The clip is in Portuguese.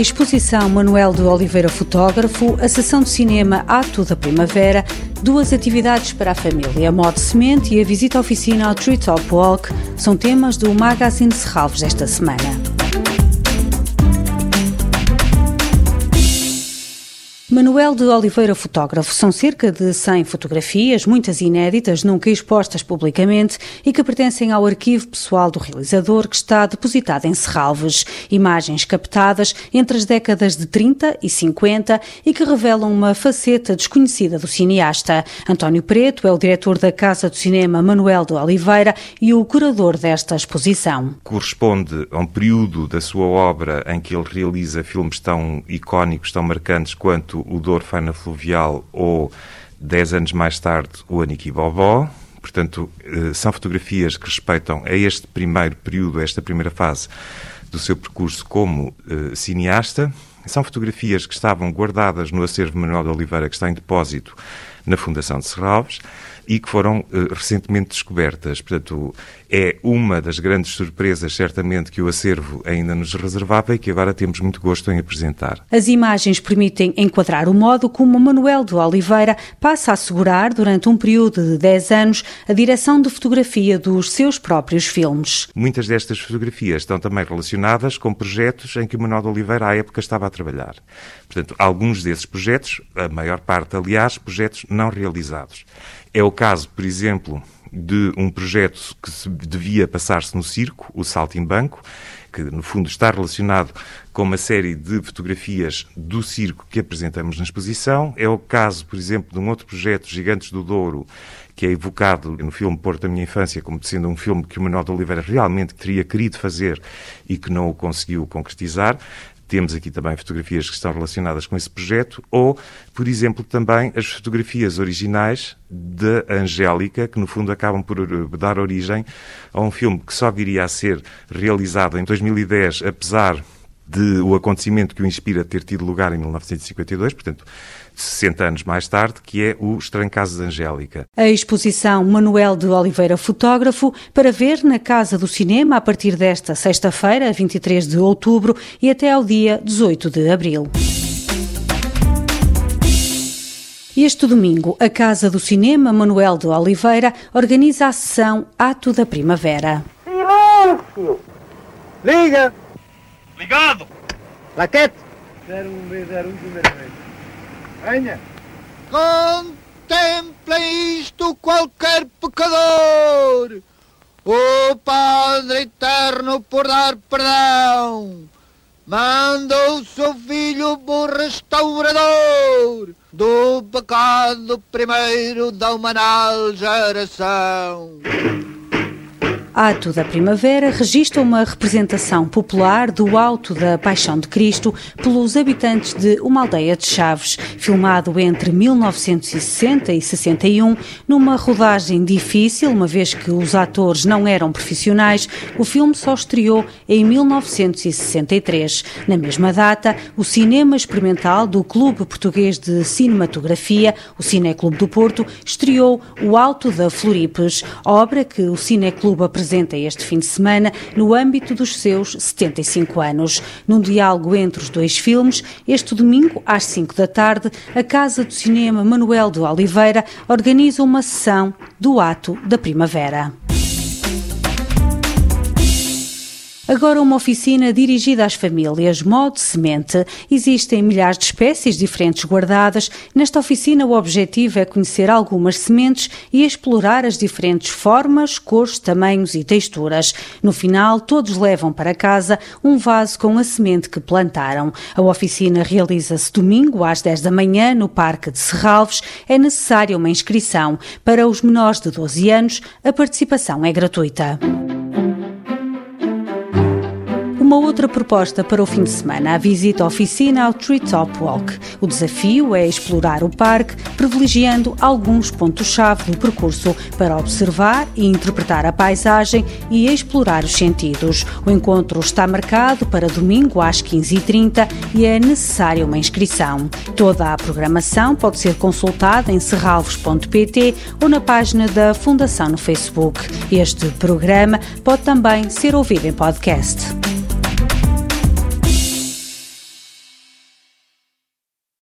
exposição Manuel de Oliveira Fotógrafo, a sessão de cinema Ato da Primavera, duas atividades para a família, a Semente e a visita oficina ao Treetop Walk, são temas do Magazine Serralves desta semana. Manuel de Oliveira Fotógrafo são cerca de 100 fotografias, muitas inéditas, nunca expostas publicamente e que pertencem ao arquivo pessoal do realizador que está depositado em Serralves. Imagens captadas entre as décadas de 30 e 50 e que revelam uma faceta desconhecida do cineasta. António Preto é o diretor da Casa do Cinema Manuel de Oliveira e o curador desta exposição. Corresponde a um período da sua obra em que ele realiza filmes tão icónicos, tão marcantes quanto o Douro Faina Fluvial ou, dez anos mais tarde, o Aniki Bobó. Portanto, eh, são fotografias que respeitam a este primeiro período, a esta primeira fase do seu percurso como uh, cineasta. São fotografias que estavam guardadas no acervo Manuel de Oliveira, que está em depósito na Fundação de Serralves e que foram uh, recentemente descobertas. Portanto, é uma das grandes surpresas, certamente, que o acervo ainda nos reservava e que agora temos muito gosto em apresentar. As imagens permitem enquadrar o modo como Manuel de Oliveira passa a assegurar, durante um período de 10 anos, a direção de fotografia dos seus próprios filmes. Muitas destas fotografias estão também relacionadas com projetos em que Manuel de Oliveira, à época, estava a trabalhar. Portanto, alguns desses projetos, a maior parte, aliás, projetos não realizados. É o caso, por exemplo, de um projeto que devia passar-se no circo, o Saltimbanco, que no fundo está relacionado com uma série de fotografias do circo que apresentamos na exposição. É o caso, por exemplo, de um outro projeto, Gigantes do Douro, que é evocado no filme Porto da Minha Infância como sendo um filme que o Manuel de Oliveira realmente teria querido fazer e que não o conseguiu concretizar. Temos aqui também fotografias que estão relacionadas com esse projeto, ou, por exemplo, também as fotografias originais da Angélica, que no fundo acabam por eh, dar origem a um filme que só viria a ser realizado em 2010, apesar de o acontecimento que o inspira ter tido lugar em 1952, portanto, 60 anos mais tarde, que é o Estranho Caso de Angélica. A exposição Manuel de Oliveira Fotógrafo, para ver na Casa do Cinema a partir desta sexta-feira, 23 de outubro, e até ao dia 18 de abril. Este domingo, a Casa do Cinema Manuel de Oliveira organiza a sessão Ato da Primavera. Silêncio! Liga! Ligado! Laquete! 01B01 primeira vez. Venha! Contemple isto qualquer pecador! O Padre Eterno, por dar perdão, manda o seu filho o restaurador do pecado primeiro da humanal geração. Ato da Primavera registra uma representação popular do Alto da Paixão de Cristo pelos habitantes de uma aldeia de Chaves, filmado entre 1960 e 61, numa rodagem difícil, uma vez que os atores não eram profissionais. O filme só estreou em 1963. Na mesma data, o cinema experimental do Clube Português de Cinematografia, o Cineclube do Porto, estreou O Alto da Floripes, obra que o Cineclube apresentou apresenta este fim de semana no âmbito dos seus 75 anos. Num diálogo entre os dois filmes, este domingo, às 5 da tarde, a Casa do Cinema Manuel de Oliveira organiza uma sessão do Ato da Primavera. Agora uma oficina dirigida às famílias, modo semente. Existem milhares de espécies diferentes guardadas. Nesta oficina o objetivo é conhecer algumas sementes e explorar as diferentes formas, cores, tamanhos e texturas. No final, todos levam para casa um vaso com a semente que plantaram. A oficina realiza-se domingo às 10 da manhã no Parque de Serralves. É necessária uma inscrição. Para os menores de 12 anos, a participação é gratuita. Uma outra proposta para o fim de semana, a visita à oficina ao Treetop Walk. O desafio é explorar o parque, privilegiando alguns pontos-chave do percurso para observar e interpretar a paisagem e explorar os sentidos. O encontro está marcado para domingo às 15h30 e é necessária uma inscrição. Toda a programação pode ser consultada em serralvos.pt ou na página da Fundação no Facebook. Este programa pode também ser ouvido em podcast.